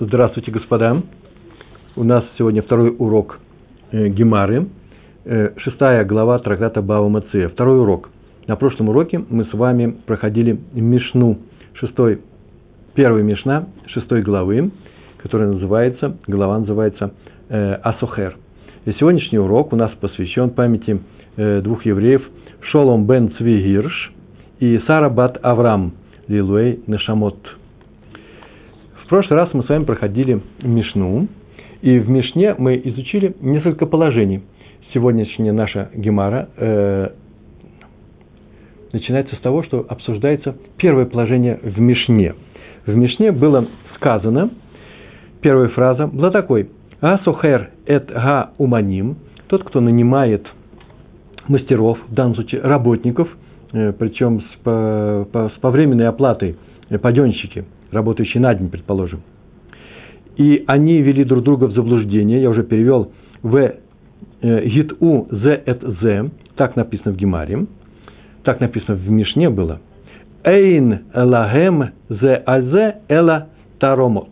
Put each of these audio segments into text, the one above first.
Здравствуйте, господа. У нас сегодня второй урок э, Гемары, э, шестая глава трактата Бава Мация. Второй урок. На прошлом уроке мы с вами проходили Мишну, шестой, первый Мишна, шестой главы, которая называется, глава называется э, Асохер. И сегодняшний урок у нас посвящен памяти э, двух евреев Шолом бен Цвигирш и Сара бат Авраам Лилуэй Нешамот – прошлый раз мы с вами проходили Мишну, и в Мишне мы изучили несколько положений. Сегодняшняя наша Гемара э, начинается с того, что обсуждается первое положение в Мишне. В Мишне было сказано, первая фраза была такой, «Асохер эт га уманим», тот, кто нанимает мастеров, в данном случае работников, э, причем с, по, по, с повременной оплатой, э, паденщики – работающие на день, предположим. И они вели друг друга в заблуждение, я уже перевел в э, гиту з эт з, так написано в Гемаре, так написано в Мишне было. Эйн лагем зе азе эла таромот.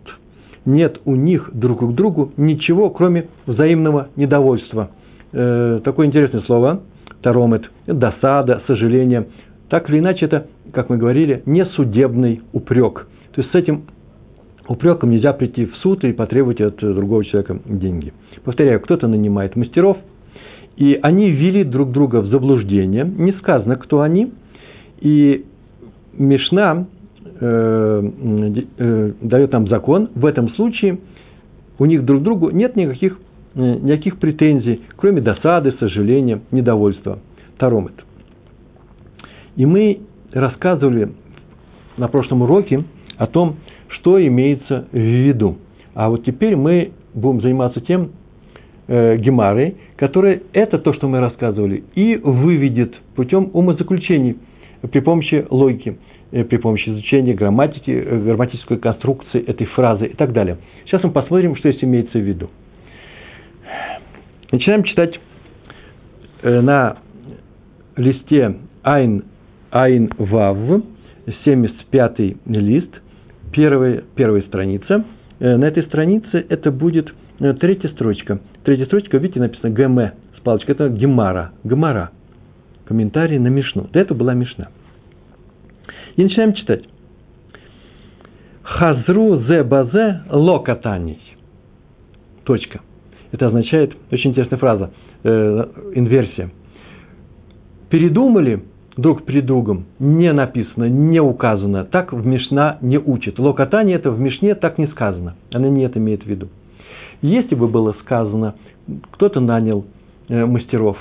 Нет у них друг к другу ничего, кроме взаимного недовольства. Э, такое интересное слово, таромет, досада, сожаление. Так или иначе, это, как мы говорили, не судебный упрек. То есть с этим упреком нельзя прийти в суд и потребовать от другого человека деньги. Повторяю, кто-то нанимает мастеров, и они ввели друг друга в заблуждение. Не сказано, кто они. И Мишна э, э, дает нам закон. В этом случае у них друг другу нет никаких, э, никаких претензий, кроме досады, сожаления, недовольства. Таромет. И мы рассказывали на прошлом уроке о том, что имеется в виду. А вот теперь мы будем заниматься тем э, гемарой, которая это то, что мы рассказывали, и выведет путем умозаключений при помощи логики, э, при помощи изучения грамматики, э, грамматической конструкции этой фразы и так далее. Сейчас мы посмотрим, что здесь имеется в виду. Начинаем читать э, на листе Айн, Айн Вав, 75 лист, первая, первая страница. Э, на этой странице это будет э, третья строчка. Третья строчка, видите, написано ГМ с палочкой. Это Гемара. Гемара. Комментарий на Мишну. До этого была Мишна. И начинаем читать. Хазру зе базе локатаний. Точка. Это означает, очень интересная фраза, э, инверсия. Передумали друг перед другом не написано, не указано. Так в Мишна не учит. Локотание это в Мишне так не сказано. Она не это имеет в виду. Если бы было сказано, кто-то нанял э, мастеров,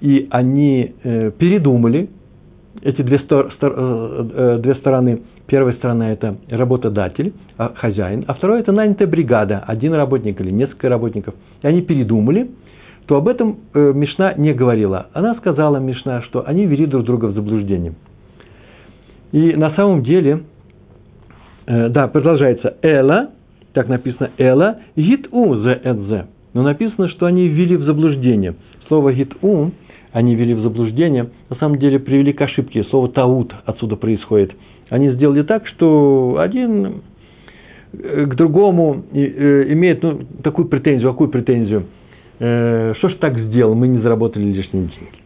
и они э, передумали, эти две, стор, стор, э, две стороны, первая сторона это работодатель, а, хозяин, а вторая это нанятая бригада, один работник или несколько работников, и они передумали – то об этом э, Мишна не говорила. Она сказала Мишна, что они вели друг друга в заблуждение. И на самом деле, э, да, продолжается Эла, так написано Эла, гит-у зе эдзе. Но написано, что они ввели в заблуждение. Слово гит-у они ввели в заблуждение, на самом деле привели к ошибке. Слово таут отсюда происходит. Они сделали так, что один э, к другому э, имеет ну, такую претензию, какую претензию – э, что ж так сделал, мы не заработали лишние деньги.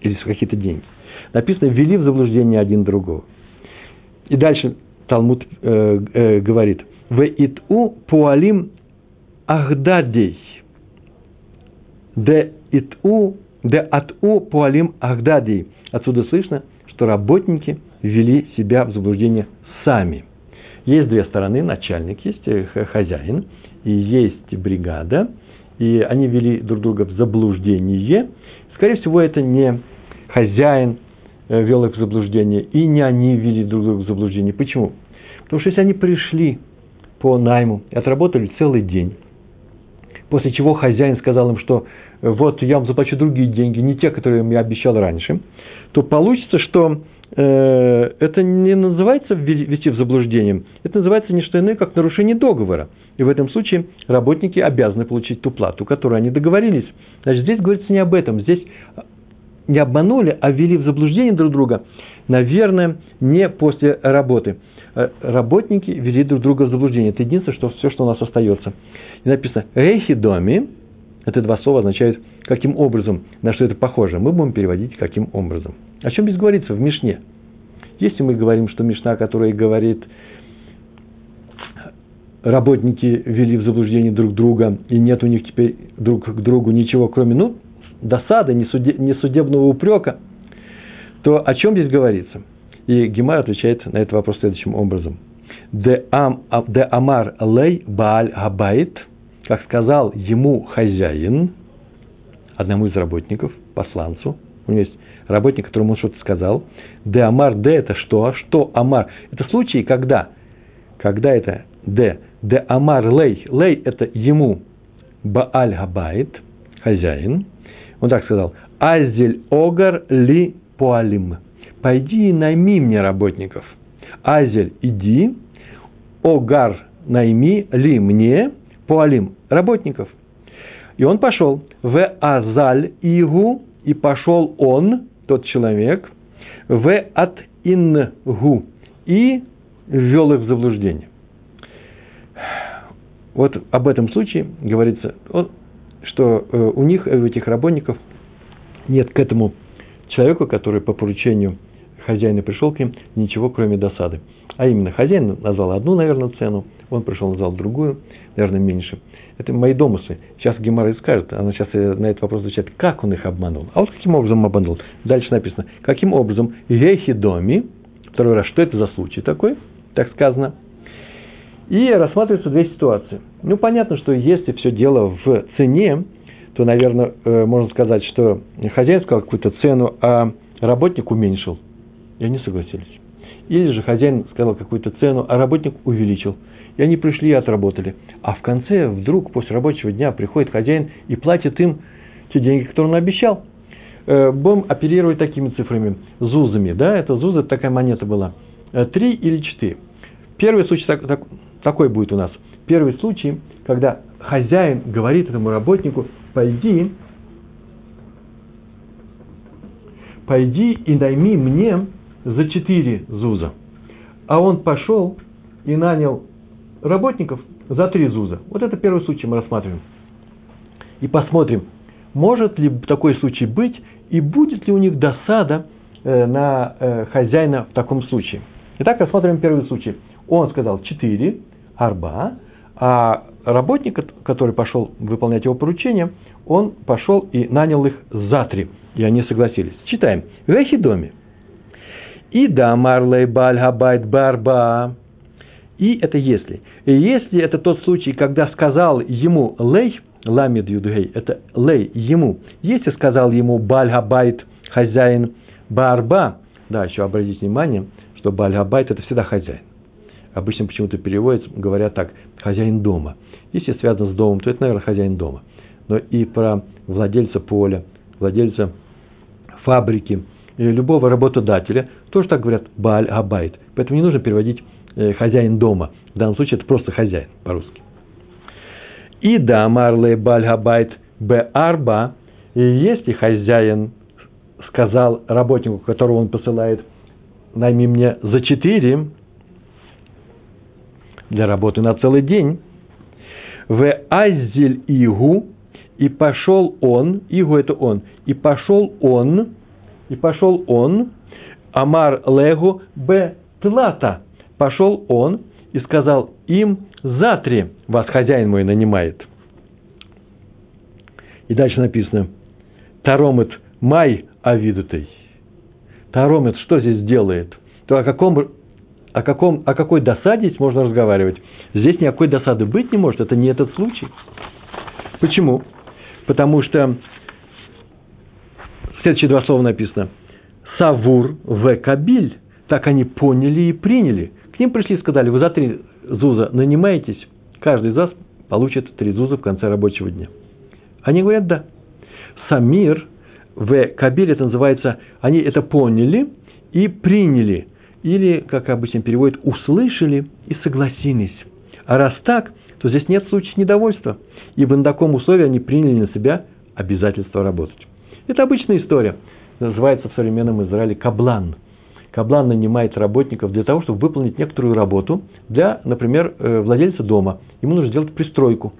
Или какие-то деньги. Написано, ввели в заблуждение один другого. И дальше Талмуд э, э, говорит, в иту пуалим ахдадей. Де иту, де ату пуалим ахдадей. Отсюда слышно, что работники ввели себя в заблуждение сами. Есть две стороны, начальник есть, э, хозяин, и есть бригада – и они вели друг друга в заблуждение, скорее всего, это не хозяин э, вел их в заблуждение, и не они вели друг друга в заблуждение. Почему? Потому что если они пришли по найму и отработали целый день, после чего хозяин сказал им, что вот я вам заплачу другие деньги, не те, которые я обещал раньше, то получится, что это не называется ввести в заблуждение, это называется не что иное, как нарушение договора. И в этом случае работники обязаны получить ту плату, которую они договорились. Значит, здесь говорится не об этом. Здесь не обманули, а ввели в заблуждение друг друга, наверное, не после работы. э, работники вели друг друга в заблуждение. Это единственное, что, все, что у нас остается. И написано «Рейхи доми», это два слова означают «каким образом», на что это похоже. Мы будем переводить «каким образом». О чем здесь говорится в Мишне? Если мы говорим, что Мишна, которая говорит работники вели в заблуждение друг друга, и нет у них теперь друг к другу ничего, кроме, ну, досады, несудебного упрека, то о чем здесь говорится? И Гемар отвечает на этот вопрос следующим образом. Де, ам, де амар лей бааль габайт, как сказал ему хозяин, одному из работников, посланцу, у него есть работник, которому он что-то сказал. Де амар, де это что? А что амар? Это случай, когда, когда это де, де амар лей, лей это ему, бааль габайт, хозяин, он так сказал, азель огар ли поалим. Пойди и найми мне работников. Азель, иди, огар, найми ли мне поалим, работников. И он пошел в азаль игу, и пошел он, тот человек, в от ингу, и ввел их в заблуждение. Вот об этом случае говорится, что э, у них, у этих работников, нет к этому человеку, который по поручению хозяина пришел к ним, ничего кроме досады. А именно, хозяин назвал одну, наверное, цену, он пришел, назвал другую, наверное, меньше. Это мои домыслы. Сейчас Гемара скажет, она сейчас на этот вопрос отвечает, как он их обманул. А вот каким образом обманул. Дальше написано, каким образом доми, второй раз, что это за случай такой, так сказано. И рассматриваются две ситуации. Ну, понятно, что если все дело в цене, то, наверное, э, можно сказать, что хозяин сказал какую-то цену, а работник уменьшил. И они согласились. Или же хозяин сказал какую-то цену, а работник увеличил. И они пришли и отработали. А в конце вдруг после рабочего дня приходит хозяин и платит им те деньги, которые он обещал. Э, будем оперировать такими цифрами, зузами. Да, это зуза, такая монета была. Э, три или четыре. Первый случай так, так, такой будет у нас. Первый случай, когда хозяин говорит этому работнику, пойди, пойди и найми мне за четыре зуза. А он пошел и нанял работников за три зуза. Вот это первый случай мы рассматриваем. И посмотрим, может ли такой случай быть, и будет ли у них досада э, на э, хозяина в таком случае. Итак, рассматриваем первый случай. Он сказал четыре арба, а работник, который пошел выполнять его поручение, он пошел и нанял их за три, и они согласились. Читаем. В доме. И да марлей баль габайт барба. И это если. И если это тот случай, когда сказал ему лей, ламид юдгей, это лей ему. Если сказал ему баль габайт, хозяин барба, да, еще обратите внимание, что баль габайт это всегда хозяин. Обычно почему-то переводится, говорят так, хозяин дома. Если связано с домом, то это, наверное, хозяин дома. Но и про владельца поля, владельца фабрики, любого работодателя, тоже так говорят Бааль Абайт. Поэтому не нужно переводить э, хозяин дома. В данном случае это просто хозяин по-русски. И да, марле Бааль Абайт Б. Арба, если хозяин сказал работнику, которого он посылает, найми мне за четыре, для работы на целый день. В Азель Игу, и пошел он, Игу это он, и пошел он, и пошел он, Амар Легу Б. Тлата, пошел он и сказал им, затри вас хозяин мой нанимает. И дальше написано, Таромет май авидутой. Таромет что здесь делает? То о каком о, каком, о какой досаде здесь можно разговаривать? Здесь никакой досады быть не может, это не этот случай. Почему? Потому что следующие два слова написано. Савур в кабиль. Так они поняли и приняли. К ним пришли и сказали, вы за три зуза нанимаетесь, каждый из вас получит три зуза в конце рабочего дня. Они говорят, да. Самир в кабиль, это называется, они это поняли и приняли – или, как обычно переводят, услышали и согласились. А раз так, то здесь нет случая недовольства, ибо на таком условии они приняли на себя обязательство работать. Это обычная история. Называется в современном Израиле каблан. Каблан нанимает работников для того, чтобы выполнить некоторую работу для, например, э, владельца дома. Ему нужно сделать пристройку.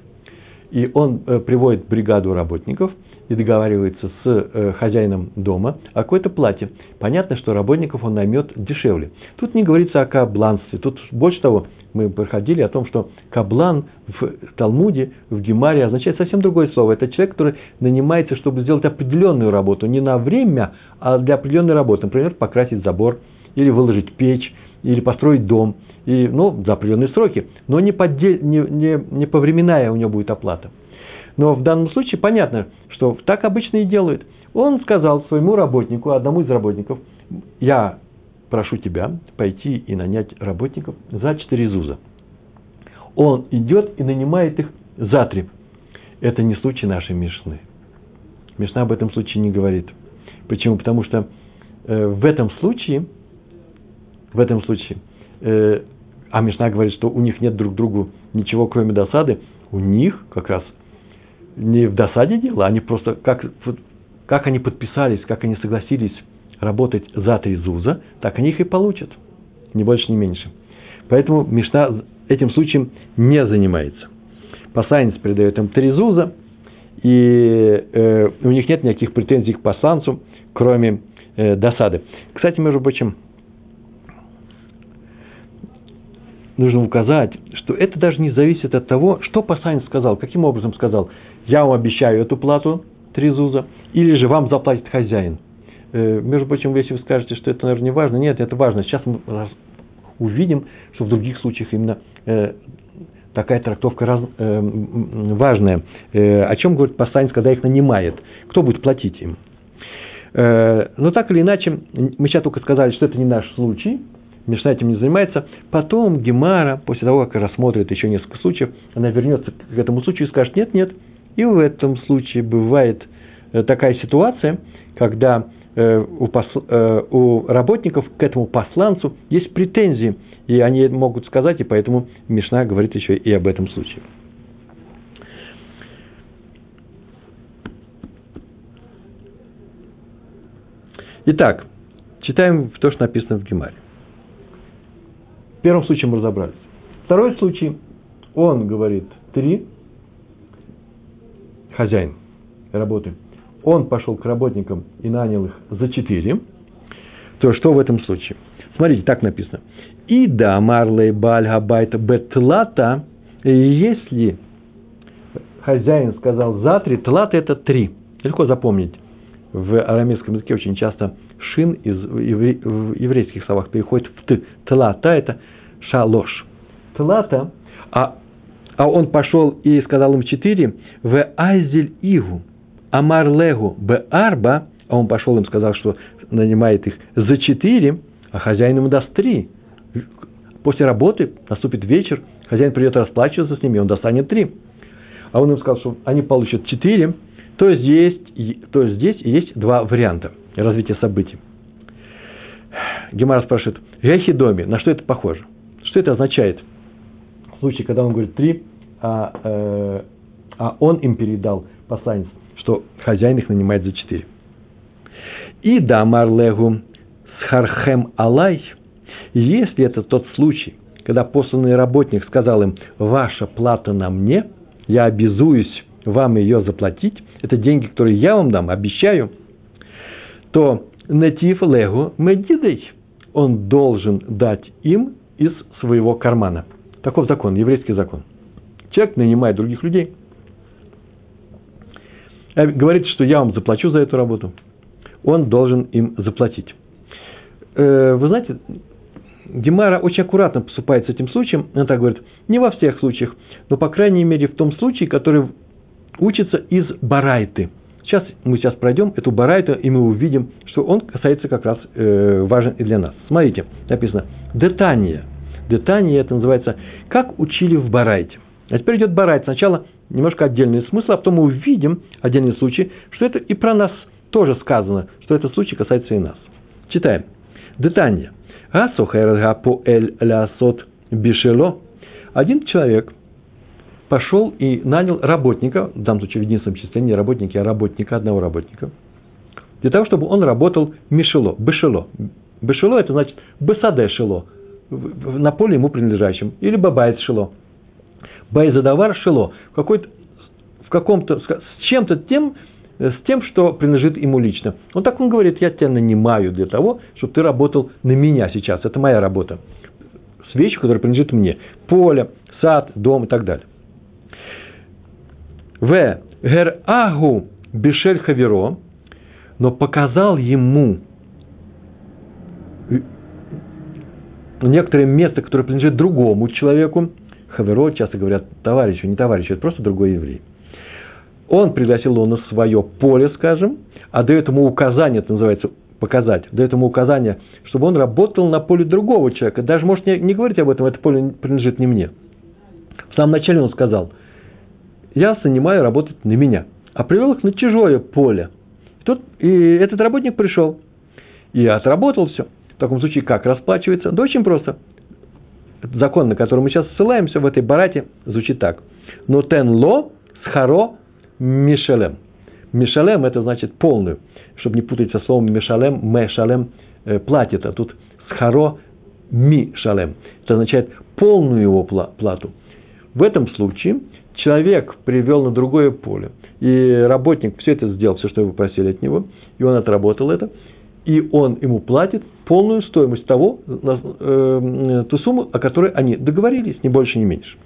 И он э, приводит бригаду работников и договаривается с э, хозяином дома о какой-то плате. Понятно, что работников он наймет дешевле. Тут не говорится о кабланстве. Тут больше того, мы проходили о том, что каблан в Талмуде, в Гемаре означает совсем другое слово. Это человек, который нанимается, чтобы сделать определенную работу. Не на время, а для определенной работы. Например, покрасить забор, или выложить печь, или построить дом. И, ну, за определенные сроки. Но не, поддель, не, не, не повременная у него будет оплата. Но в данном случае понятно, что так обычно и делают. Он сказал своему работнику, одному из работников, я прошу тебя пойти и нанять работников за четыре зуза. Он идет и нанимает их за три. Это не случай нашей Мишны. Мишна об этом случае не говорит. Почему? Потому что э, в этом случае, в этом случае, э, а Мишна говорит, что у них нет друг другу ничего, кроме досады, у них как раз не в досаде дело, они просто, как, как они подписались, как они согласились работать за три зуза, так они их и получат. Ни больше, ни меньше. Поэтому Мишна этим случаем не занимается. Посланец передает им три зуза, и э, у них нет никаких претензий к посланцу, кроме э, досады. Кстати, между прочим, нужно указать, что это даже не зависит от того, что посланец сказал, каким образом сказал. Я вам обещаю эту плату, три зуза, или же вам заплатит хозяин – Э, между прочим, если вы скажете, что это, наверное, не важно, нет, это важно. Сейчас мы увидим, что в других случаях именно э, такая трактовка раз, э, важная. О чем говорит посланец, когда их нанимает? Кто будет платить им? Но так или иначе, мы сейчас только сказали, что это не наш случай, Мишна этим не занимается. Потом Гемара, после того, как рассмотрит еще несколько случаев, она вернется к этому случаю и скажет, нет, нет. И в этом случае бывает такая ситуация, когда Э, у, посл, э, у работников к этому посланцу есть претензии, и они могут сказать, и поэтому Мишна говорит еще и об этом случае. Итак, читаем то, что написано в Гемаре. В первом случае мы разобрались. Второй случай, он говорит три, хозяин работы – он пошел к работникам и нанял их за четыре, то что в этом случае? Смотрите, так написано. И да, марлей баль габайта бетлата, если хозяин сказал за три, тлата это три. Легко запомнить. В арамейском языке очень часто шин из в еврейских словах переходит в т. Тлата это шалош. Тлата, а, а он пошел и сказал им четыре, в айзель игу. Амар Легу Б. Арба, а он пошел им сказал, что нанимает их за четыре, а хозяин ему даст три. После работы наступит вечер, хозяин придет расплачиваться с ними, он достанет три. А он им сказал, что они получат четыре, то здесь, то здесь есть два варианта развития событий. Гемара спрашивает, Гехидоми, на что это похоже? Что это означает? В случае, когда он говорит три, а, э, а он им передал посланец что хозяин их нанимает за четыре. И да, Марлегу схархем алай, если это тот случай, когда посланный работник сказал им, ваша плата на мне, я обязуюсь вам ее заплатить, это деньги, которые я вам дам, обещаю, то натив легу медидей, он должен дать им из своего кармана. Таков закон, еврейский закон. Человек нанимает других людей – Э, говорит, что я вам заплачу за эту работу, он должен им заплатить. Э, вы знаете, Гемара очень аккуратно поступает с этим случаем. Она так говорит, не во всех случаях, но, по крайней мере, в том случае, который учится из барайты. Сейчас мы сейчас пройдем эту барайту, и мы увидим, что он касается как раз э, важен и для нас. Смотрите, написано «детание». Детание это называется «как учили в барайте». А теперь идет барайт. Сначала немножко отдельный смысл, а потом мы увидим отдельный случай, что это и про нас тоже сказано, что этот случай касается и нас. Читаем. Детание. Асухайрга по эль лясот бишело. Один человек пошел и нанял работника, в данном случае в единственном числе не работники, а работника, одного работника, для того, чтобы он работал мишело, бешело, Бешило – это значит бесаде шило, на поле ему принадлежащем, или бабайт шило. Байзадавар шило, какой-то, в каком-то, с чем-то тем, с тем, что принадлежит ему лично. Он так он говорит, я тебя нанимаю для того, чтобы ты работал на меня сейчас. Это моя работа. С вещью, которая принадлежит мне. Поле, сад, дом и так далее. В. Гер агу бешель хаверо, но показал ему некоторое место, которое принадлежит другому человеку, хаверо, часто говорят товарищу, не товарищу, это просто другой еврей. Он пригласил его на свое поле, скажем, а дает ему указание, это называется показать, дает ему указание, чтобы он работал на поле другого человека. Даже может не, не говорить об этом, это поле принадлежит не мне. В самом начале он сказал, я занимаю работать на меня, а привел их на чужое поле. И, тут, и этот работник пришел и отработал все. В таком случае как расплачивается? Да очень просто. Закон, на который мы сейчас ссылаемся в этой барате, звучит так. Но тен ло схаро мишелем. Мишалем – это значит полную. Чтобы не путать со словом мишалем, мешалем э, платит, а тут схаро мишалем. Это означает полную его плату. В этом случае человек привел на другое поле, и работник все это сделал, все, что вы попросили от него, и он отработал это, и он ему платит полную стоимость того, э, ту сумму, о которой они договорились, ни больше, ни меньше.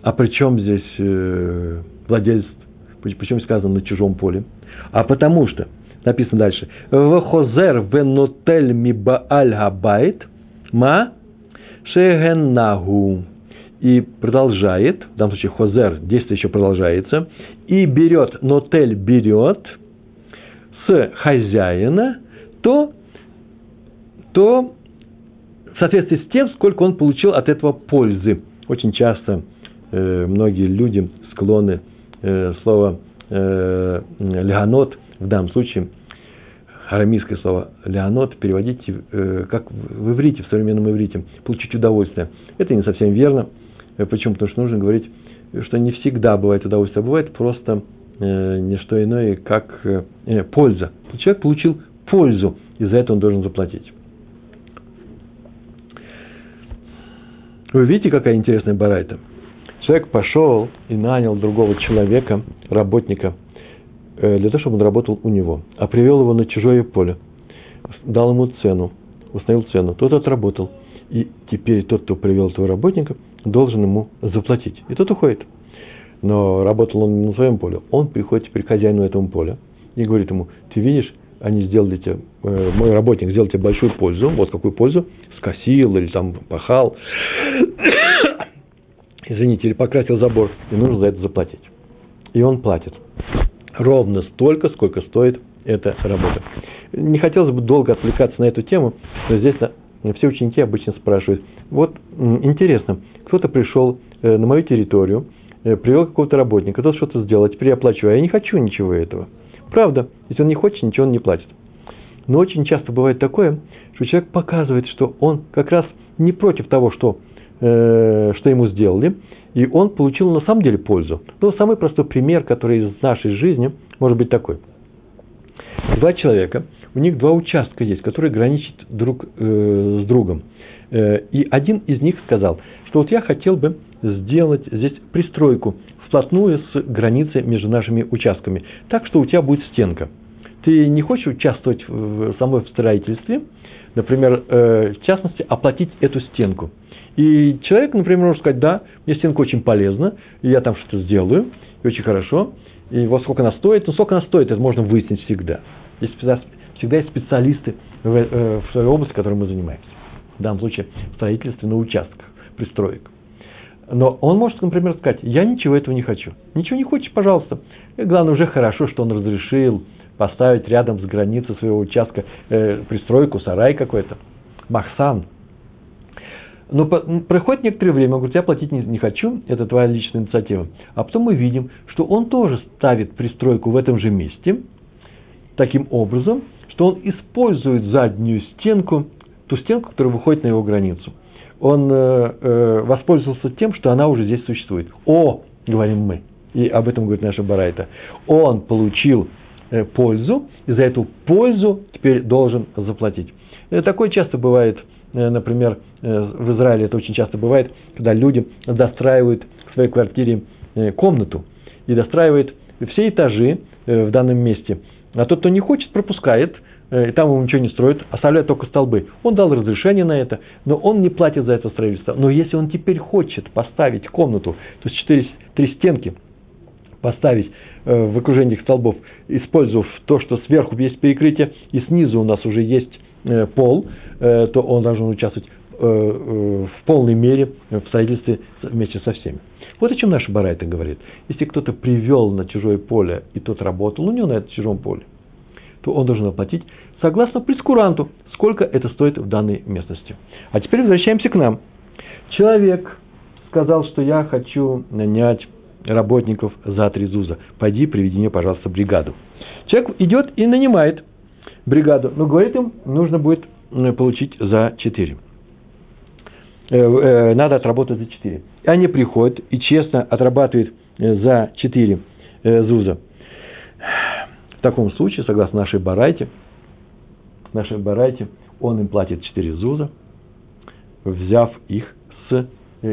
А при чем здесь э, владелец, почему сказано на чужом поле? А потому что, написано дальше, «Вахозер венотель мибааль габайт ма шегеннагу». И продолжает, в данном случае хозер, действие еще продолжается, и берет, нотель берет с хозяина, то, то в соответствии с тем, сколько он получил от этого пользы. Очень часто э, многие люди склонны э, слово э, леонот, в данном случае арамейское слово леонот переводить э, как в иврите, в современном иврите, получить удовольствие. Это не совсем верно. Э, почему? Потому что нужно говорить, что не всегда бывает удовольствие, а бывает просто э, не что иное, как э, э польза. Человек получил пользу, и за это он должен заплатить. Вы видите, какая интересная барайта? Человек пошел и нанял другого человека, работника, э, для того, чтобы он работал у него, а привел его на чужое поле, дал ему цену, установил цену, тот отработал. И теперь тот, кто привел этого работника, должен ему заплатить. И тот уходит. Но работал он не на своем поле. Он приходит теперь к хозяину этого поля и говорит ему, ты видишь, они сделали тебе, э, мой работник сделал тебе большую пользу, вот какую пользу, скосил или там пахал, извините, или покрасил забор, и нужно за это заплатить. И он платит. Ровно столько, сколько стоит эта работа. Не хотелось бы долго отвлекаться на эту тему, но здесь все ученики обычно спрашивают, вот интересно, кто-то пришел э, на мою территорию, э, привел какого-то работника, тот что-то сделал, а теперь я плачу, а я не хочу ничего этого. Правда, если он не хочет, ничего он не платит. Но очень часто бывает такое, что человек показывает, что он как раз не против того, что, э, что ему сделали, и он получил на самом деле пользу. Но самый простой пример, который из нашей жизни может быть такой. Два человека, у них два участка есть, которые граничат друг э, с другом. Э, и один из них сказал, что вот я хотел бы сделать здесь пристройку вплотную с границей между нашими участками, так что у тебя будет стенка. Ты не хочешь участвовать в самой в строительстве, например, э, в частности, оплатить эту стенку. И человек, например, может сказать, да, мне стенка очень полезна, и я там что-то сделаю, и очень хорошо, и вот сколько она стоит, ну сколько она стоит, это можно выяснить всегда. Есть всегда есть специалисты в, э, в своей области, которой мы занимаемся. В данном случае в строительстве на участках, пристроек. Но он может, например, сказать, я ничего этого не хочу. Ничего не хочешь, пожалуйста. И главное, уже хорошо, что он разрешил поставить рядом с границей своего участка э, пристройку, сарай какой-то, махсан. Но по, проходит некоторое время, он говорит, я платить не, не хочу, это твоя личная инициатива. А потом мы видим, что он тоже ставит пристройку в этом же месте, таким образом, что он использует заднюю стенку, ту стенку, которая выходит на его границу – он э, э, воспользовался тем, что она уже здесь существует. О, говорим мы, и об этом говорит наша Барайта, он получил э, пользу, и за эту пользу теперь должен заплатить. Э, такое часто бывает, например, в Израиле это очень часто бывает, когда люди достраивают к своей квартире комнату и достраивают все этажи в данном месте. А тот, кто не хочет, пропускает, и там ему ничего не строит, оставляет только столбы. Он дал разрешение на это, но он не платит за это строительство. Но если он теперь хочет поставить комнату, то есть четыре, три стенки поставить в окружении столбов, использовав то, что сверху есть перекрытие, и снизу у нас уже есть Э, пол, э, то он должен участвовать э, в полной мере в строительстве вместе со всеми. Вот о чем наша Барайта говорит. Если кто-то привел на чужое поле, и тот работал у него на этом чужом поле, то он должен оплатить согласно прескуранту, сколько это стоит в данной местности. А теперь возвращаемся к нам. Человек сказал, что я хочу нанять работников за три зуза. Пойди, приведи мне, пожалуйста, бригаду. Человек идет и нанимает бригаду, но говорит им, нужно будет получить за 4. Э, э, надо отработать за 4. И они приходят и честно отрабатывают э, за 4 зуза. В таком случае, согласно нашей барайте, нашей барайте, он им платит 4 зуза, взяв их с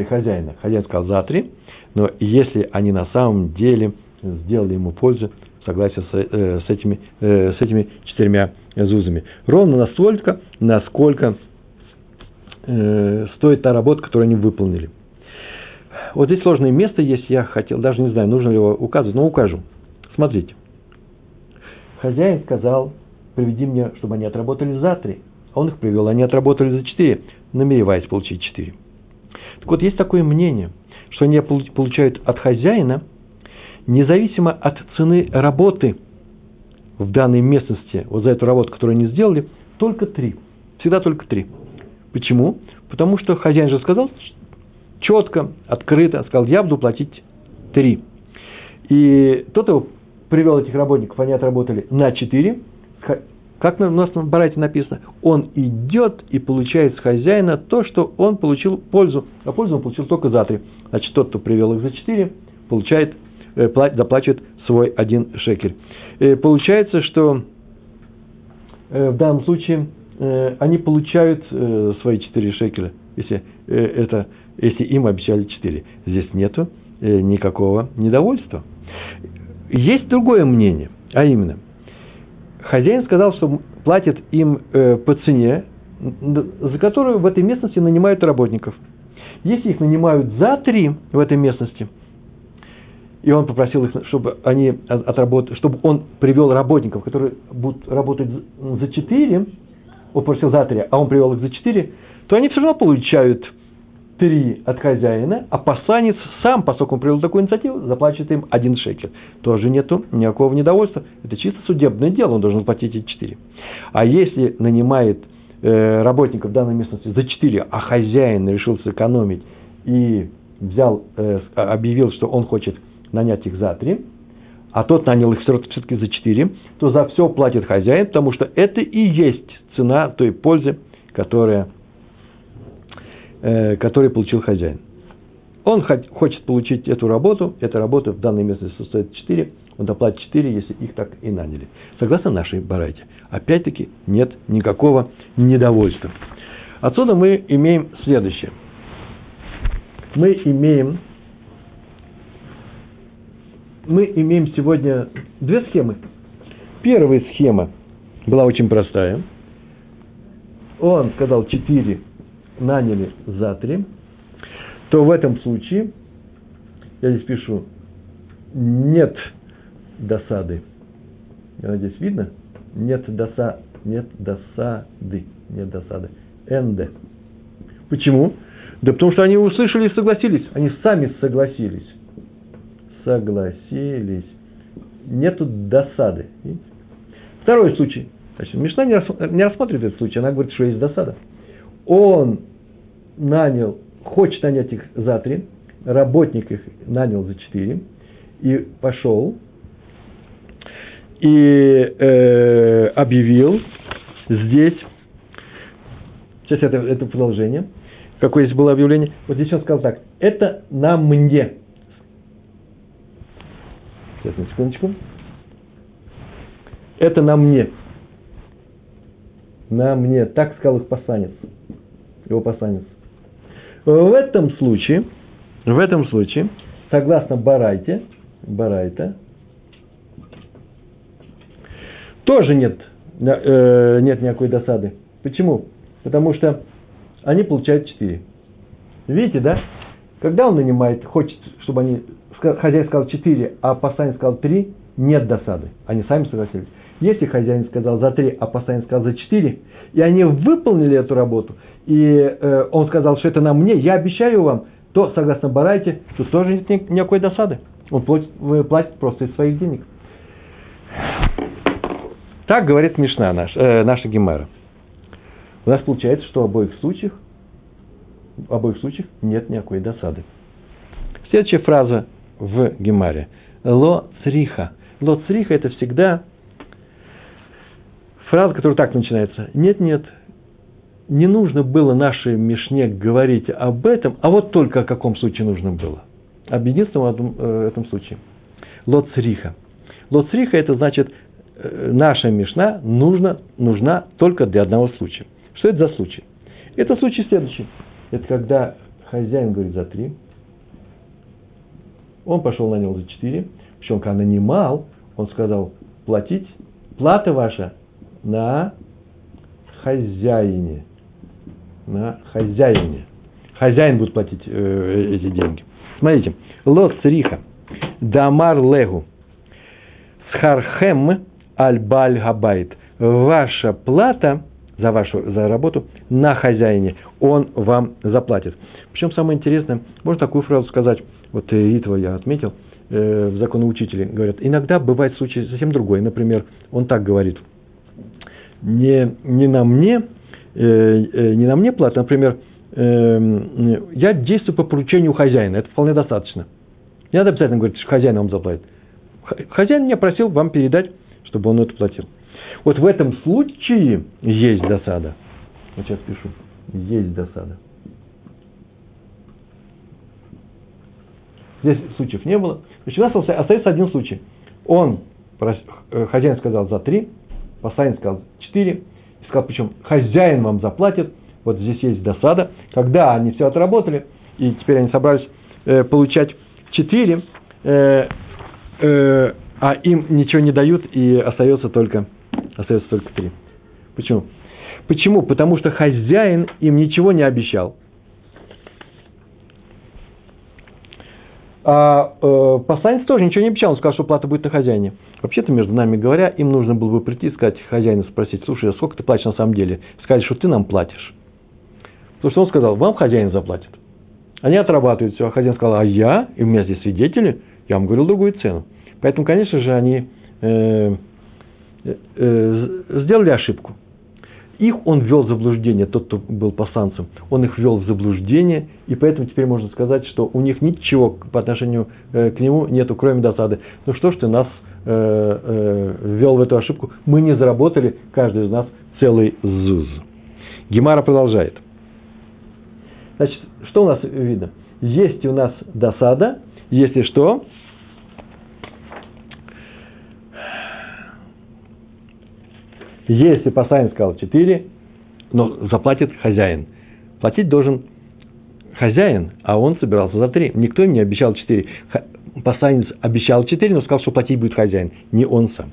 хозяина. Хозяин сказал за 3, но если они на самом деле сделали ему пользу, согласие с, с, этими, с этими четырьмя зузами. Ровно настолько, насколько э, стоит та работа, которую они выполнили. Вот здесь сложное место есть, я хотел, даже не знаю, нужно ли его указывать, но укажу. Смотрите. Хозяин сказал, приведи мне, чтобы они отработали за три. А он их привел, они отработали за четыре, намереваясь получить четыре. Так вот, есть такое мнение, что они получают от хозяина, независимо от цены работы – в данной местности, вот за эту работу, которую они сделали, только три. Всегда только три. Почему? Потому что хозяин же сказал четко, открыто, сказал, я буду платить три. И тот его привел этих работников, они отработали на четыре. Как у нас на Барайте написано, он идет и получает с хозяина то, что он получил пользу, а пользу он получил только за три. Значит, тот, кто привел их за четыре, получает, э, заплачивает свой один шекель. Э, получается, что э, в данном случае э, они получают свои 4 шекеля, если, это, если им обещали 4. Здесь нету никакого недовольства. Есть другое мнение, а именно, хозяин сказал, что платит им по цене, за которую в этой местности нанимают работников. Если их нанимают за три в этой местности – и он попросил их, чтобы они отработали, чтобы он привел работников, которые будут работать за 4, он попросил за 3, а он привел их за 4, то они все равно получают 3 от хозяина, а посланец сам, поскольку он привел такую инициативу, заплачивает им один шекель. Тоже нету никакого недовольства. Это чисто судебное дело, он должен платить эти 4. А если нанимает э, работников данной местности за 4, а хозяин решил сэкономить и взял, э, объявил, что он хочет нанять их за три, а тот нанял их все-таки за четыре, то за все платит хозяин, потому что это и есть цена той пользы, которая, э, которую получил хозяин. Он хочет получить эту работу, эта работа в данной местности стоит 4, он доплатит 4, если их так и наняли. Согласно нашей барайте. Опять-таки нет никакого недовольства. Отсюда мы имеем следующее. Мы имеем мы имеем сегодня две схемы. Первая схема была очень простая. Он сказал 4, наняли за 3. То в этом случае, я здесь пишу, нет досады. Я надеюсь, видно? Нет, доса, нет досады. Нет досады. НД. Почему? Да потому что они услышали и согласились. Они сами согласились согласились. Нету досады. Второй случай. Значит, Мишна не рассматривает этот случай, она говорит, что есть досада. Он нанял, хочет нанять их за три, работник их нанял за четыре, и пошел, и э, объявил здесь, сейчас это, это продолжение, какое здесь было объявление, вот здесь он сказал так, это на мне, Сейчас, на секундочку. Это на мне. На мне. Так сказал их посланец. Его посланец. В этом случае, в этом случае, согласно Барайте, Барайта, тоже нет, э, нет никакой досады. Почему? Потому что они получают 4. Видите, да? Когда он нанимает, хочет, чтобы они, хозяин сказал 4, а посланец сказал 3, нет досады. Они сами согласились. Если хозяин сказал за 3, а посланец сказал за 4, и они выполнили эту работу, и э, он сказал, что это на мне, я обещаю вам, то, согласно Барайте, тут тоже нет никакой досады. Он платит, платит просто из своих денег. Так говорит Мишна наш, э, наша Гемера. У нас получается, что в обоих случаях, в обоих случаях нет никакой досады. Следующая фраза в Гемаре. Ло цриха. Ло цриха это всегда фраза, которая так начинается. Нет, нет, не нужно было нашей Мишне говорить об этом, а вот только о каком случае нужно было. Об единственном этом, э, этом случае. Лоцриха. Лоцриха это значит, э, наша Мишна нужна, нужна только для одного случая. Что это за случай? Это случай следующий. Это когда хозяин говорит за три, он пошел на него за четыре, причем когда нанимал, он сказал, платить, плата ваша на хозяине. На хозяине. Хозяин будет платить э, эти деньги. Смотрите. Лот цриха. Дамар легу. Схархем аль-баль габайт. Ваша плата за вашу за работу на хозяине. Он вам заплатит. Причем самое интересное, можно такую фразу сказать, вот Итва я отметил, э, в законоучителе говорят, иногда бывает случай совсем другой. Например, он так говорит, не, не на мне, э, э, не на мне плата, например, э, я действую по поручению хозяина, это вполне достаточно. Не надо обязательно говорить, что хозяин вам заплатит. Хозяин меня просил вам передать, чтобы он это платил. Вот в этом случае есть досада. Вот сейчас пишу. Есть досада. Здесь случаев не было. Значит, у нас остается один случай. Он, э, хозяин сказал за три, посланец сказал четыре, и сказал, причем хозяин вам заплатит, вот здесь есть досада. Когда они все отработали, и теперь они собрались э, получать четыре, э, э, а им ничего не дают, и остается только, остается только три. Почему? Почему? Потому что хозяин им ничего не обещал. А э, посланец тоже ничего не обещал, он сказал, что плата будет на хозяине. Вообще-то, между нами говоря, им нужно было бы прийти и сказать хозяину, спросить, слушай, а сколько ты платишь на самом деле? Сказать, что ты нам платишь. Потому что он сказал, вам хозяин заплатит. Они отрабатывают все, а хозяин сказал, а я, и у меня здесь свидетели, я вам говорил другую цену. Поэтому, конечно же, они э, э, э сделали ошибку. Их он ввел в заблуждение, тот, кто был посланцем, он их ввел в заблуждение, и поэтому теперь можно сказать, что у них ничего по отношению э, к нему нету, кроме досады. Ну что ж ты нас э, э, ввел в эту ошибку? Мы не заработали, каждый из нас, целый ЗУЗ. Гемара продолжает. Значит, что у нас видно? Есть у нас досада, если что, Если посланец сказал 4, но заплатит хозяин. Платить должен хозяин, а он собирался за 3. Никто им не обещал 4. Посланец обещал 4, но сказал, что платить будет хозяин, не он сам.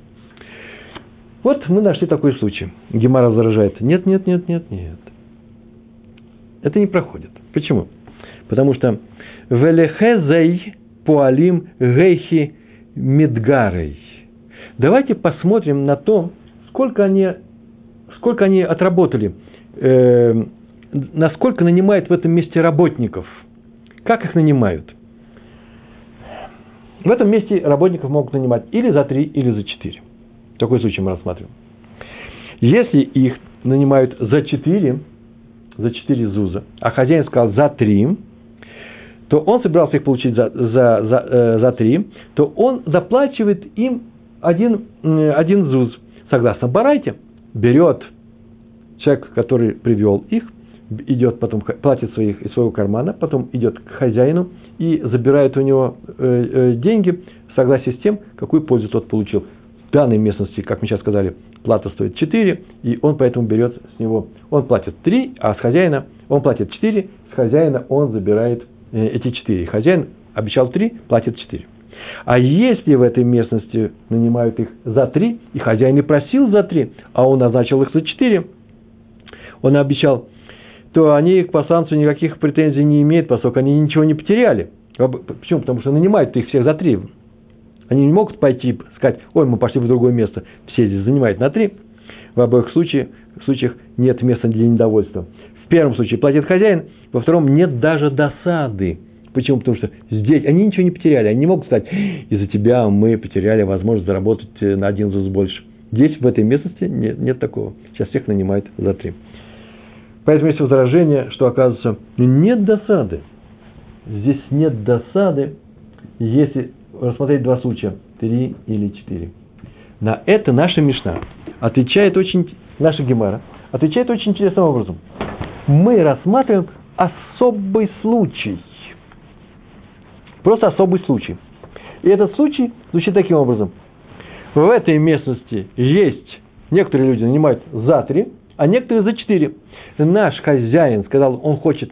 Вот мы нашли такой случай. Гемара заражает. Нет, нет, нет, нет, нет. Это не проходит. Почему? Потому что велехезей пуалим гейхи мидгарей. Давайте посмотрим на то, сколько они, сколько они отработали, э, насколько нанимают в этом месте работников, как их нанимают. В этом месте работников могут нанимать или за три, или за четыре. Такой случай мы рассматриваем. Если их нанимают за четыре, за четыре зуза, а хозяин сказал за три, то он собирался их получить за, за, за, э, за три, то он заплачивает им один, один зуз – согласно Барайте, берет человек, который привел их, идет потом, платит своих, из своего кармана, потом идет к хозяину и забирает у него э, э, деньги в согласии с тем, какую пользу тот получил. в данной местности, как мы сейчас сказали, плата стоит 4, и он поэтому берет с него, он платит 3, а с хозяина он платит 4, с хозяина он забирает э, эти 4. Хозяин обещал 3, платит 4. А если в этой местности нанимают их за 3, и хозяин и просил за 3, а он назначил их за 4, он обещал, то они к пасанцу никаких претензий не имеют, поскольку они ничего не потеряли. Почему? Потому что нанимают их всех за 3. Они не могут пойти сказать, ой, мы пошли в другое место, все здесь занимают на 3. В обоих случаях, в случаях нет места для недовольства. В первом случае платит хозяин, во втором нет даже досады. Почему? Потому что здесь они ничего не потеряли. Они не могут сказать, из-за тебя мы потеряли возможность заработать э, на один зус больше. Здесь, в этой местности, нет, нет такого. Сейчас всех нанимают за три. Поэтому есть возражение, что оказывается, нет досады. Здесь нет досады, если рассмотреть два случая, три или четыре. На это наша Мишна отвечает очень, наша Гемара отвечает очень интересным образом. Мы рассматриваем особый случай. Просто особый случай. И этот случай звучит таким образом. В этой местности есть, некоторые люди нанимают за три, а некоторые за четыре. Наш хозяин сказал, он хочет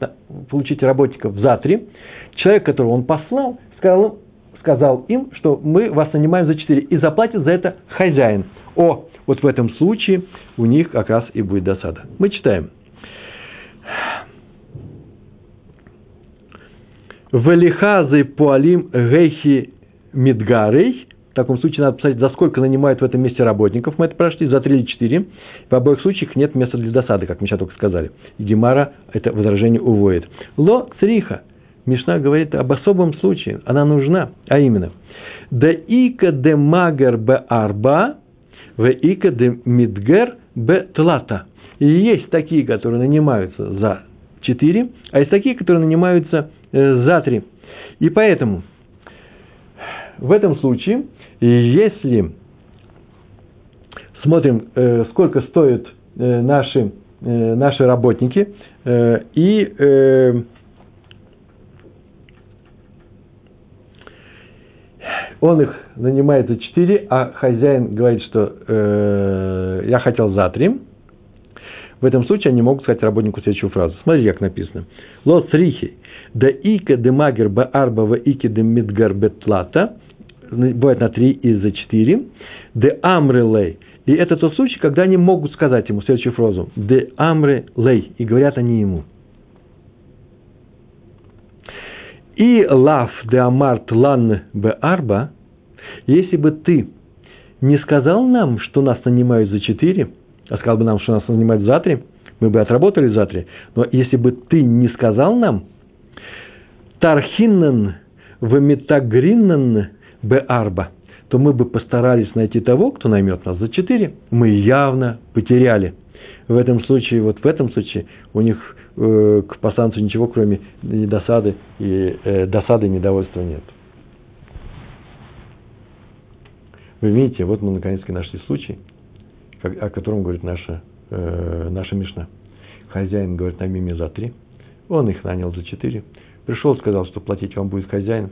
получить работников за три. Человек, которого он послал, сказал, сказал им, что мы вас нанимаем за четыре, и заплатит за это хозяин. О, вот в этом случае у них как раз и будет досада. Мы читаем. Велихазы пуалим гейхи мидгарей. В таком случае надо посмотреть, за сколько нанимают в этом месте работников. Мы это прошли, за три или четыре. В обоих случаях нет места для досады, как мы сейчас только сказали. И Гемара это возражение уводит. Ло цриха. Мишна говорит об особом случае. Она нужна. А именно. Да ика де магер бе арба, в ика де мидгер бе тлата. Есть такие, которые нанимаются за четыре, а есть такие, которые нанимаются за три. И поэтому в этом случае, если смотрим, э, сколько стоят э, наши, наши работники, и он их нанимает за 4, а хозяин говорит, что э, я хотел за 3, в этом случае они могут сказать работнику следующую фразу. Смотрите, как написано. לא צריכא, דאיכא ארבעה ואיכא דמיתגר בתלתא, бывает на три и за четыре, דאמרי ליה. И это тот случай, когда они могут сказать ему следующую фразу. דאמרי ליה. И говорят они ему. אי לאו דאמרת לן בארבעה, если бы ты не сказал нам, что нас нанимают за четыре, а сказал бы нам, что нас нанимают за три, мы бы отработали за три. Но если бы ты не сказал нам, Тархиннен в Метагриннен б арба, то мы бы постарались найти того, кто наймет нас за четыре. Мы явно потеряли. В этом случае, вот в этом случае, у них э, к пасанцу ничего, кроме досады и э, досады и недовольства нет. Вы видите, вот мы наконец-то нашли случай, как, о котором говорит наша, э, наша Мишна. Хозяин говорит, найми мне за три, он их нанял за четыре, Пришел, сказал, что платить вам будет хозяин,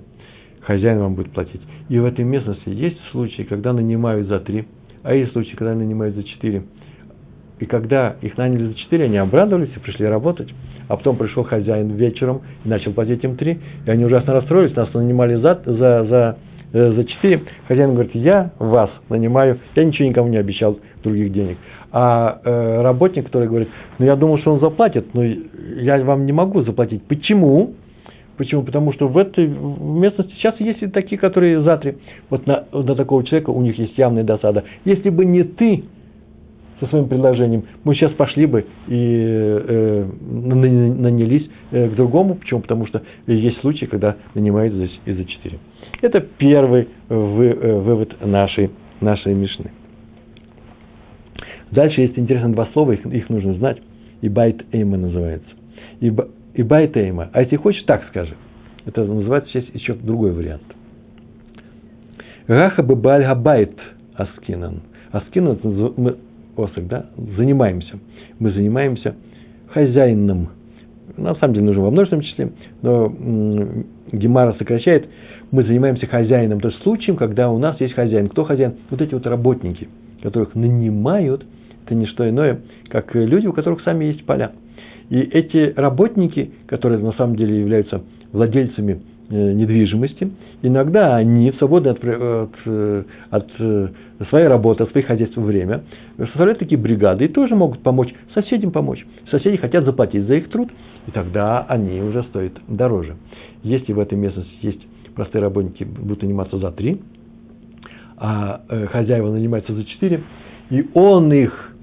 хозяин вам будет платить. И в этой местности есть случаи, когда нанимают за три, а есть случаи, когда нанимают за четыре. И когда их наняли за четыре, они обрадовались и пришли работать. А потом пришел хозяин вечером и начал платить им три. И они ужасно расстроились, нас нанимали за, за, за, э, за четыре. Хозяин говорит, я вас нанимаю, я ничего никому не обещал других денег. А э, работник, который говорит, ну я думал, что он заплатит, но я вам не могу заплатить. Почему? Почему? Потому что в этой местности сейчас есть и такие, которые за три. Вот на, на такого человека у них есть явная досада. Если бы не ты со своим предложением, мы сейчас пошли бы и э, нанялись э, к другому. Почему? Потому что есть случаи, когда нанимают здесь и за четыре. Это первый вы, э, вывод нашей, нашей Мишны. Дальше есть интересно два слова, их, их нужно знать. איבעית אימא называется. И איבעית אימא. А если хочешь, так скажи. Это называется сейчас еще другой вариант. הכא בבעל הבית עסקינן. עסקינן мы עוסק, да? Занимаемся. Мы занимаемся хозяином. на самом деле нужен во множественном числе, но Гемара сокращает, мы занимаемся хозяином, то есть случаем, когда у нас есть хозяин. Кто хозяин? Вот эти вот работники, которых нанимают, это не что иное, как люди, у которых сами есть поля. И эти работники, которые на самом деле являются владельцами э, недвижимости, иногда они в свободное от, от, э, от э, своей работы, от своих хозяйств время, составляют такие бригады и тоже могут помочь соседям помочь. Соседи хотят заплатить за их труд, и тогда они уже стоят дороже. Если в этой местности есть простые работники, будут наниматься за три, а хозяева нанимаются за четыре, и он их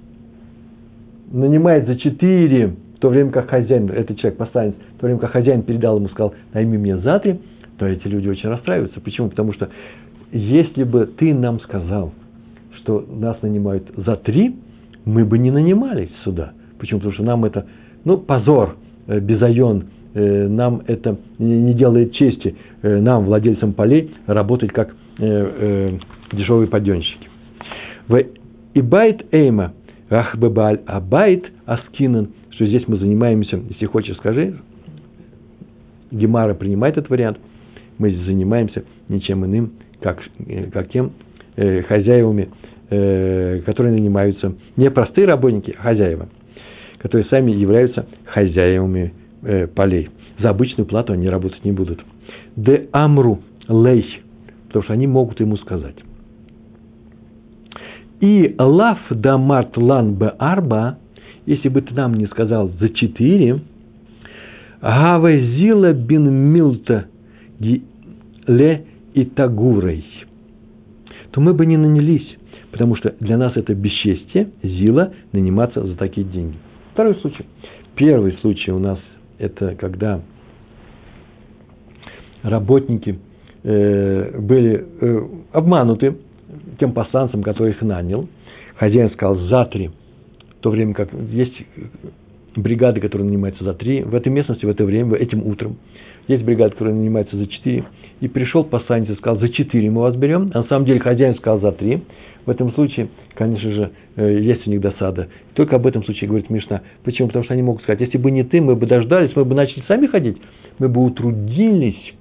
нанимает за четыре, то время как хозяин, этот человек посланец, в то время как хозяин передал ему, сказал, найми меня за три, то эти люди очень расстраиваются. Почему? Потому что если бы ты нам сказал, что нас нанимают за три, мы бы не нанимались сюда. Почему? Потому что нам это, ну, позор, э, безайон, э, нам это не делает чести, э, нам, владельцам полей, работать как дешевые подъемщики. В Ибайт Эйма, Ахбебаль Абайт Аскинан, что здесь мы занимаемся, если хочешь, скажи, Гемара принимает этот вариант, мы здесь занимаемся ничем иным, как, э, как тем э, хозяевами, э, которые нанимаются не простые работники, а хозяева, которые сами являются хозяевами э, полей. За обычную плату они работать не будут. Де амру лей, потому что они могут ему сказать. И лав дамарт лан б арба, если бы ты нам не сказал за четыре, гавазила бин милта ле и тагурой, то мы бы не нанялись, потому что для нас это бесчестие, зила, наниматься за такие деньги. Второй случай. Первый случай у нас это когда работники э, были э, обмануты тем посланцам, который их нанял. Хозяин сказал за три, то время как есть бригады, которые нанимаются за три. В этой местности, в это время, этим утром, есть бригада, которая нанимается за четыре. И пришел посланец и сказал, за четыре мы вас берем. А на самом деле хозяин сказал за три. В этом случае, конечно же, э, есть у них досада. Только об этом случае говорит Мишна. Почему? Потому что они могут сказать, если бы не ты, мы бы дождались, мы бы начали сами ходить, мы бы утрудились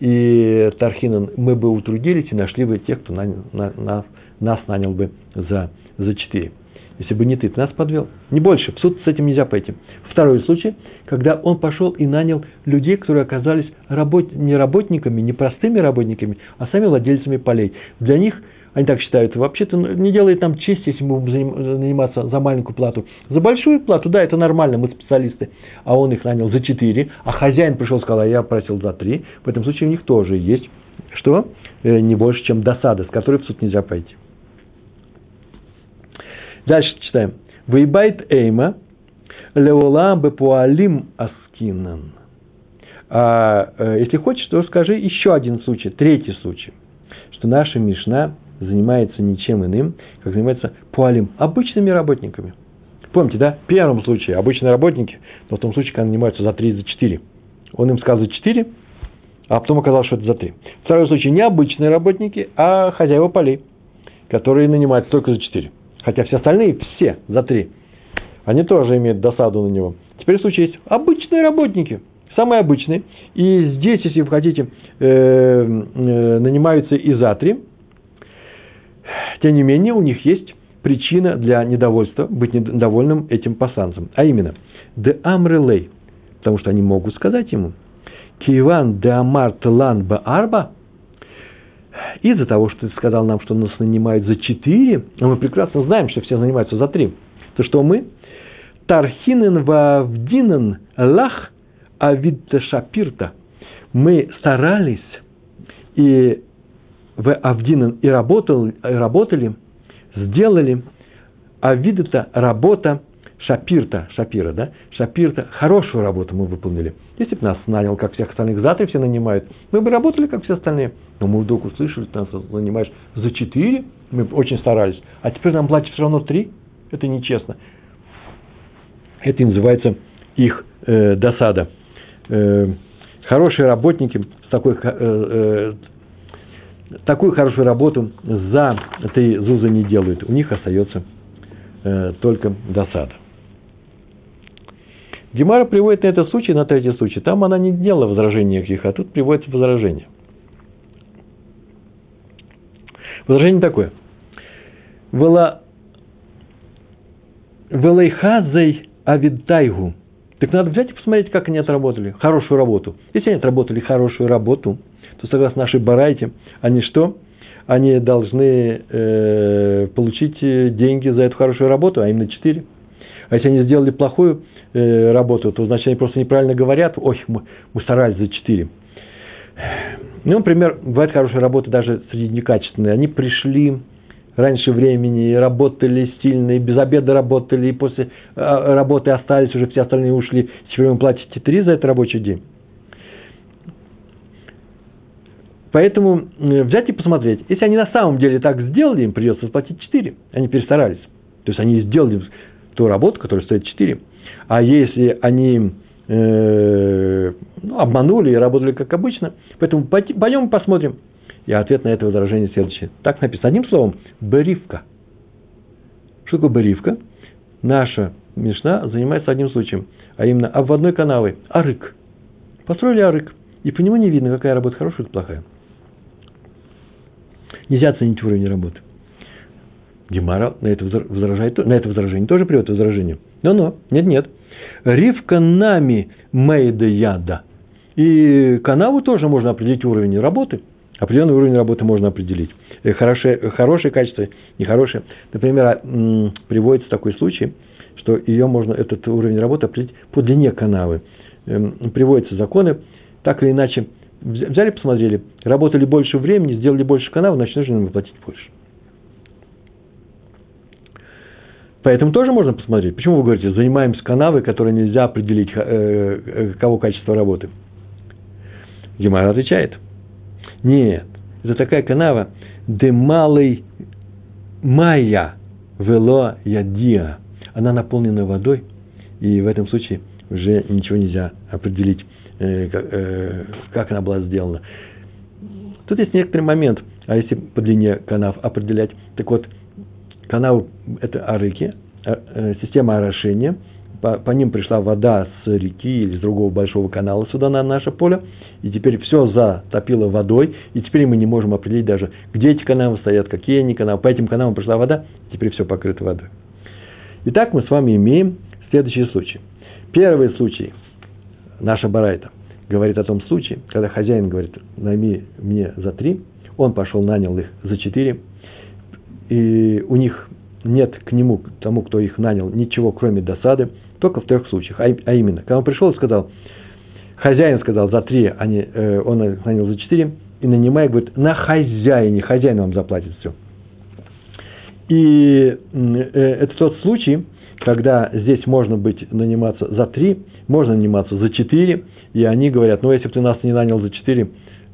и Тархинан, мы бы утрудились и нашли бы тех, кто нанял, на, нас, нас нанял бы за, за четыре. Если бы не ты, ты нас подвел. Не больше. В суд с этим нельзя пойти. Второй случай, когда он пошел и нанял людей, которые оказались работ... не работниками, не простыми работниками, а сами владельцами полей. Для них – они так считают, вообще-то не делает нам честь, если мы будем заниматься за маленькую плату. За большую плату, да, это нормально, мы специалисты. А он их нанял за 4, а хозяин пришел и сказал, а я просил за 3. В этом случае у них тоже есть, что? Э, не больше, чем досада, с которой в суд нельзя пойти. Дальше читаем. Вейбайт эйма леолам бепуалим аскинан. А э, если хочешь, то скажи еще один случай, третий случай, что наша Мишна занимается ничем иным, как занимается пуалим, обычными работниками. Помните, да? В первом случае обычные работники, но в том случае, когда нанимаются за 3, за 4. Он им сказал за 4, а потом оказалось, что это за 3. Второй случай не обычные работники, а хозяева полей, которые нанимаются только за 4. Хотя все остальные, все за 3. Они тоже имеют досаду на него. Теперь случай есть обычные работники, самые обычные. И здесь, если вы хотите, э, э, нанимаются и за 3, тем не менее, у них есть причина для недовольства, быть недовольным этим пасанцем. А именно, де амрелей, потому что они могут сказать ему, киван де амар ба арба, из-за того, что ты сказал нам, что нас нанимают за четыре, а мы прекрасно знаем, что все занимаются за три, то что мы? Тархинен вавдинен лах авидта шапирта. Мы старались и в Авдинан и, работал, и работали, сделали, а видата работа Шапирта, Шапира, да, Шапирта, хорошую работу мы выполнили. Если бы нас нанял, как всех остальных, за три все нанимают, мы бы работали, как все остальные. Но мы вдруг услышали, ты нас нанимаешь за четыре, мы очень старались, а теперь нам платят все равно три, это нечестно. Это и называется их э, досада. Э, хорошие работники с такой э, э, такую хорошую работу за три зузы не делают. У них остается э, только досада. Гемара приводит на этот случай, на третий случай. Там она не делала возражений никаких, а тут приводится возражение. Возражение такое. Вела Велайхазей авидтайгу. Так надо взять и посмотреть, как они отработали. Хорошую работу. Если они отработали хорошую работу, то согласно нашей барайте, они что? Они должны э, получить деньги за эту хорошую работу, а именно 4. А если они сделали плохую э, работу, то значит они просто неправильно говорят, ой, мы, мы старались за 4. Ну, например, бывает хорошая работа даже среди некачественной. Они пришли раньше времени, работали сильно, и без обеда работали, и после а, работы остались, уже все остальные ушли, теперь вы платите три за этот рабочий день. Поэтому взять и посмотреть, если они на самом деле так сделали, им придется заплатить 4, они перестарались. То есть они сделали ту работу, которая стоит 4. А если они э, ну, обманули и работали как обычно, поэтому пойдем посмотрим, и ответ на это возражение следующий. Так написано. Одним словом, беривка. Что такое беривка? Наша Мишна занимается одним случаем, а именно обводной канавой. Арык. Построили арык. И по нему не видно, какая работа хорошая или плохая. Нельзя оценить уровень работы. Гемара на это, возражает, на это возражение тоже приводит возражение. Но-но, нет-нет. Ривка нами мейда яда. И канаву тоже можно определить уровень работы – Определенный уровень работы можно определить. Э, хорошее, хорошее качество, нехорошее. Например, приводится такой случай, что ее можно, этот уровень работы определить по длине канавы. Эм, приводятся законы, так или иначе, взяли, посмотрели, работали больше времени, сделали больше канавы, значит, нужно им платить больше. Поэтому тоже можно посмотреть. Почему вы говорите, занимаемся канавой, которой нельзя определить, э, э, кого качество работы? Гемара отвечает – нет, это такая канава, де малый майя вело ядия. Она наполнена водой, и в этом случае уже ничего нельзя определить, э, как, как она была сделана. Тут есть некоторый момент, а если по длине канав определять, так вот, канал – это арыки, э, э, система орошения – по, по ним пришла вода с реки или с другого большого канала сюда на наше поле, и теперь все затопило водой, и теперь мы не можем определить даже, где эти каналы стоят, какие они каналы. По этим каналам пришла вода, теперь все покрыто водой. Итак, мы с вами имеем следующий случай. Первый случай, наша барайта, говорит о том случае, когда хозяин говорит, найми мне за три, он пошел, нанял их за четыре, и у них нет к нему, к тому, кто их нанял, ничего, кроме досады, только в трех случаях. А, а именно, когда он пришел и сказал, хозяин сказал за три, а не, э, он нанял за четыре, и нанимая, говорит, на хозяине, хозяин вам заплатит все. И э, это тот случай, когда здесь можно быть наниматься за три, можно наниматься за четыре, и они говорят, ну, если бы ты нас не нанял за четыре,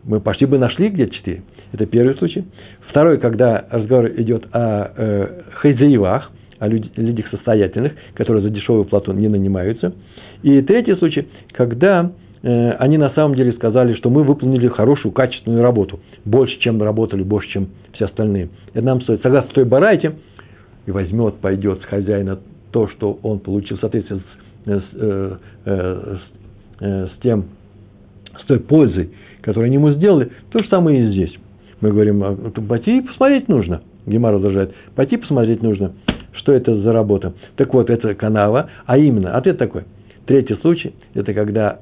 мы почти бы нашли где четыре. Это первый случай. Второй, когда разговор идет о э, хозяевах, о людях состоятельных, которые за дешевую плату не нанимаются. И третий случай, когда э, они на самом деле сказали, что мы выполнили хорошую, качественную работу, больше, чем работали, больше, чем все остальные. Это нам стоит, согласно той барайте, и возьмет, пойдет с хозяина то, что он получил в соответствии с, с, э, э, с, э, с тем, с той пользой, которую они ему сделали, то же самое и здесь. Мы говорим, «А, пойти посмотреть нужно. Гемар возражает, пойти посмотреть нужно, что это за работа. Так вот, это канава, а именно, ответ такой. Третий случай, это когда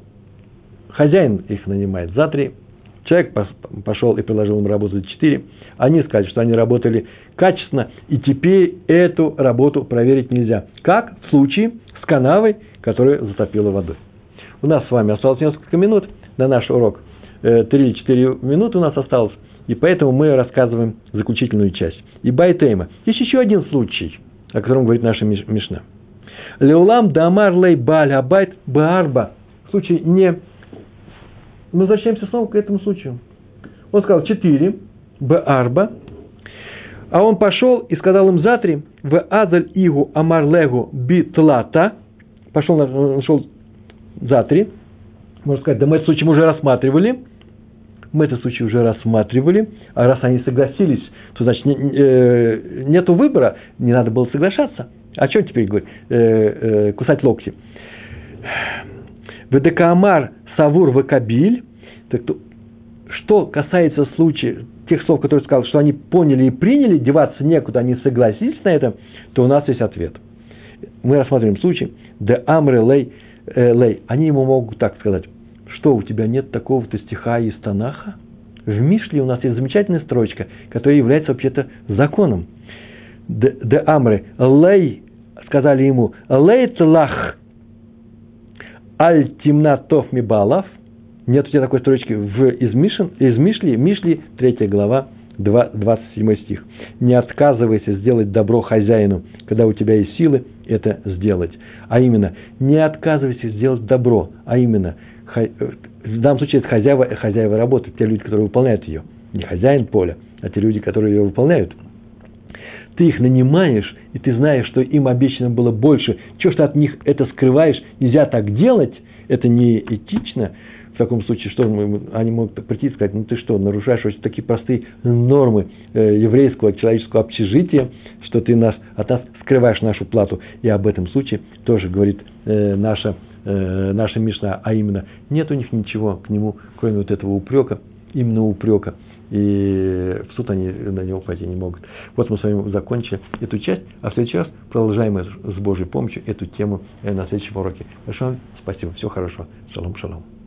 хозяин их нанимает за три, человек пошел и предложил им работу за четыре, они сказали, что они работали качественно, и теперь эту работу проверить нельзя. Как в случае с канавой, которая затопила водой. У нас с вами осталось несколько минут на наш урок. Э, три-четыре минуты у нас осталось. И поэтому мы рассказываем заключительную часть. איבעית אימא. Есть еще один случай, о котором говорит наша Мишна. לעולם דאמר ליה בעל הבית בארבעה. Случай не... Мы возвращаемся снова к этому случаю. Он сказал четыре, בארבעה, а он пошел и сказал им за три, в азаль игу амар легу битлата, пошел, нашел за три, можно сказать, да мы этот случай уже рассматривали, мы этот случай уже рассматривали, а раз они согласились, то значит не, э, нету выбора, не надо было соглашаться. О чем теперь говорить? Э, э, кусать локти. Ведекаамар Савур Вакабиль, так то, что касается случая, тех слов, которые сказал, что они поняли и приняли, деваться некуда, они согласились на это, то у нас есть ответ. Мы рассматриваем случай, де амре лей, э, лей. Они ему могут так сказать, что у тебя нет такого-то стиха из Танаха? В Мишле у нас есть замечательная строчка, которая является вообще-то законом. Де, амре лей, сказали ему, лей тлах аль тимнатов мибалав, нет у тебя такой строчки в, из, Мишин, из Мишли, Мишли, 3 глава, 27 стих. Не отказывайся сделать добро хозяину, когда у тебя есть силы это сделать. А именно, не отказывайся сделать добро, а именно, в данном случае это хозяева, хозяева работы, те люди, которые выполняют ее. Не хозяин поля, а те люди, которые ее выполняют. Ты их нанимаешь, и ты знаешь, что им обещано было больше. Чего ж ты от них это скрываешь? Нельзя так делать. Это не этично в таком случае, что они могут прийти и сказать, ну ты что, нарушаешь очень такие простые нормы э, еврейского человеческого общежития, что ты нас, от нас скрываешь нашу плату. И об этом случае тоже говорит э, наша, э, наша Мишна, а именно, нет у них ничего к нему, кроме вот этого упрека, именно упрека. И в суд они на него пойти не могут. Вот мы с вами закончили эту часть, а в следующий раз продолжаем с Божьей помощью эту тему на следующем уроке. Большое спасибо, всего хорошего. Шалом, шалом.